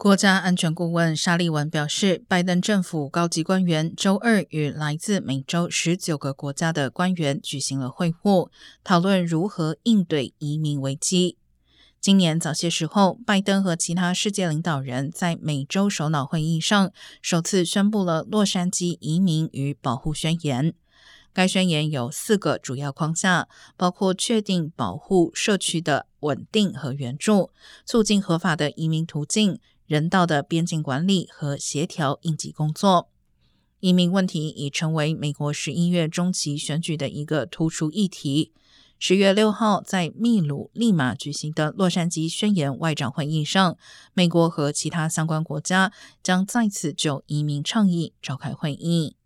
国家安全顾问沙利文表示，拜登政府高级官员周二与来自美洲十九个国家的官员举行了会晤，讨论如何应对移民危机。今年早些时候，拜登和其他世界领导人在美洲首脑会议上首次宣布了洛杉矶移民与保护宣言。该宣言有四个主要框架，包括确定保护社区的稳定和援助，促进合法的移民途径。人道的边境管理和协调应急工作，移民问题已成为美国十一月中期选举的一个突出议题。十月六号在秘鲁利马举行的洛杉矶宣言外长会议上，美国和其他相关国家将再次就移民倡议召开会议。